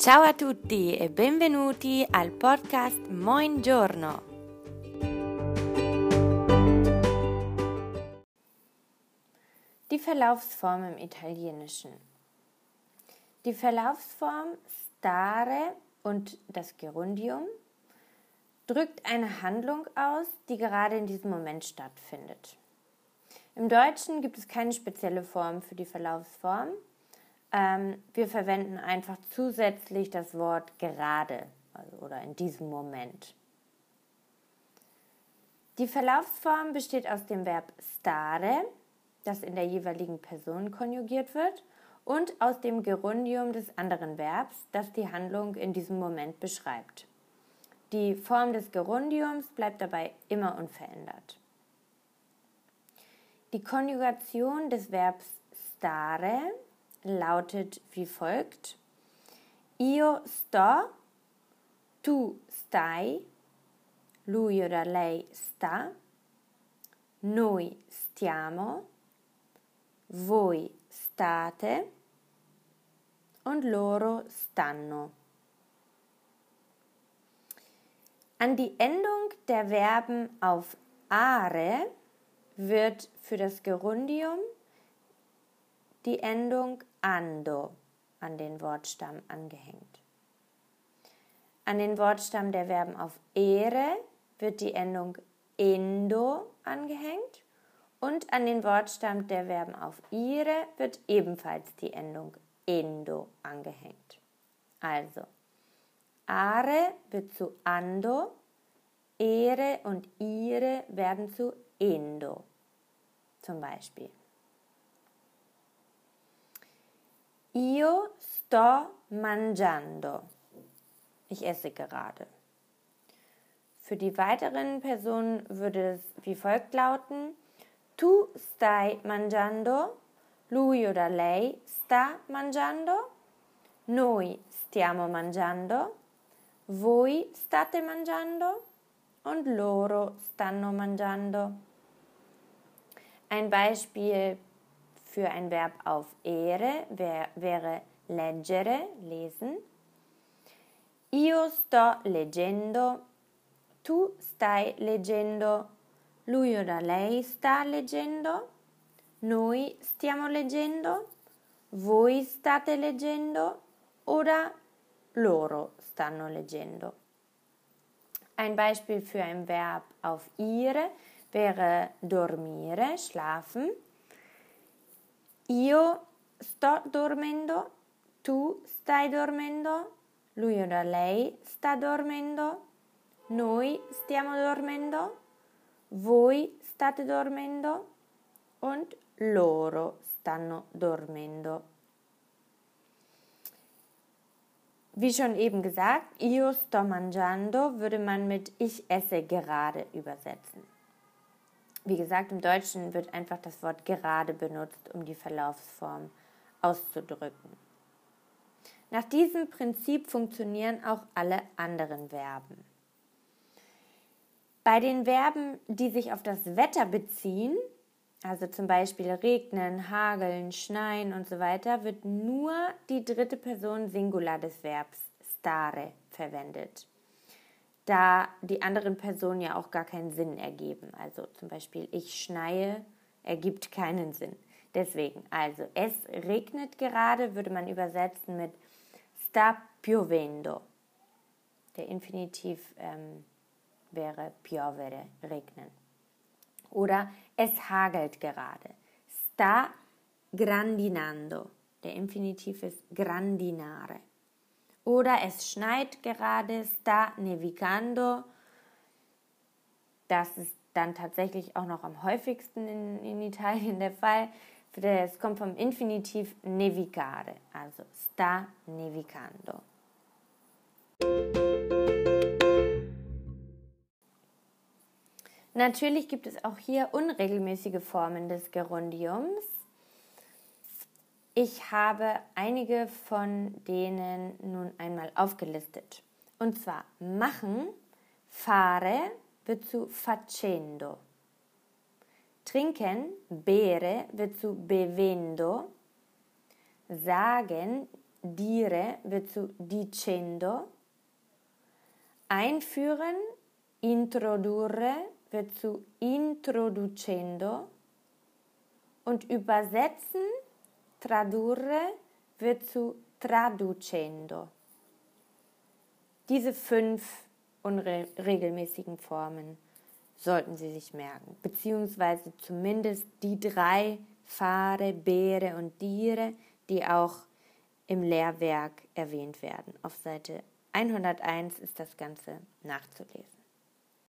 Ciao a tutti e benvenuti al podcast Moin Giorno. Die Verlaufsform im Italienischen. Die Verlaufsform stare und das Gerundium drückt eine Handlung aus, die gerade in diesem Moment stattfindet. Im Deutschen gibt es keine spezielle Form für die Verlaufsform. Ähm, wir verwenden einfach zusätzlich das Wort gerade also, oder in diesem Moment. Die Verlaufsform besteht aus dem Verb stare, das in der jeweiligen Person konjugiert wird, und aus dem Gerundium des anderen Verbs, das die Handlung in diesem Moment beschreibt. Die Form des Gerundiums bleibt dabei immer unverändert. Die Konjugation des Verbs stare lautet wie folgt: Io sto, tu stai, lui oder lei sta, noi stiamo, voi state und loro stanno. An die Endung der Verben auf are wird für das Gerundium die Endung ando an den Wortstamm angehängt. An den Wortstamm der Verben auf ere wird die Endung endo angehängt und an den Wortstamm der Verben auf ire wird ebenfalls die Endung endo angehängt. Also, are wird zu ando, ere und ire werden zu endo. Zum Beispiel. Io sto mangiando. Ich esse gerade. Für die weiteren Personen würde es wie folgt lauten: Tu stai mangiando, lui oder lei sta mangiando, noi stiamo mangiando, voi state mangiando und loro stanno mangiando. Ein Beispiel für ein Verb auf Ehre wäre leggere, lesen. Io sto leggendo, tu stai leggendo, lui oder lei sta leggendo, noi stiamo leggendo, voi state leggendo oder loro stanno leggendo. Ein Beispiel für ein Verb auf ihre wäre dormire, schlafen. Io sto dormendo, tu stai dormendo, lui oder lei sta dormendo, noi stiamo dormendo, voi state dormendo und loro stanno dormendo. Wie schon eben gesagt, io sto mangiando würde man mit ich esse gerade übersetzen. Wie gesagt, im Deutschen wird einfach das Wort gerade benutzt, um die Verlaufsform auszudrücken. Nach diesem Prinzip funktionieren auch alle anderen Verben. Bei den Verben, die sich auf das Wetter beziehen, also zum Beispiel regnen, hageln, schneien und so weiter, wird nur die dritte Person Singular des Verbs stare verwendet da die anderen Personen ja auch gar keinen Sinn ergeben. Also zum Beispiel ich schneie ergibt keinen Sinn. Deswegen, also es regnet gerade, würde man übersetzen mit sta piovendo. Der Infinitiv ähm, wäre piovere, regnen. Oder es hagelt gerade. Sta grandinando. Der Infinitiv ist grandinare. Oder es schneit gerade, sta nevicando. Das ist dann tatsächlich auch noch am häufigsten in, in Italien der Fall. Es kommt vom Infinitiv nevicare, also sta nevicando. Natürlich gibt es auch hier unregelmäßige Formen des Gerundiums. Ich habe einige von denen nun einmal aufgelistet. Und zwar machen, fare wird zu facendo. Trinken, bere wird zu bevendo. Sagen, dire wird zu dicendo. Einführen, introdurre wird zu introducendo. Und übersetzen, tradurre wird zu traducendo. Diese fünf unregelmäßigen Formen sollten Sie sich merken, beziehungsweise zumindest die drei fare, bere und dire, die auch im Lehrwerk erwähnt werden. Auf Seite 101 ist das Ganze nachzulesen.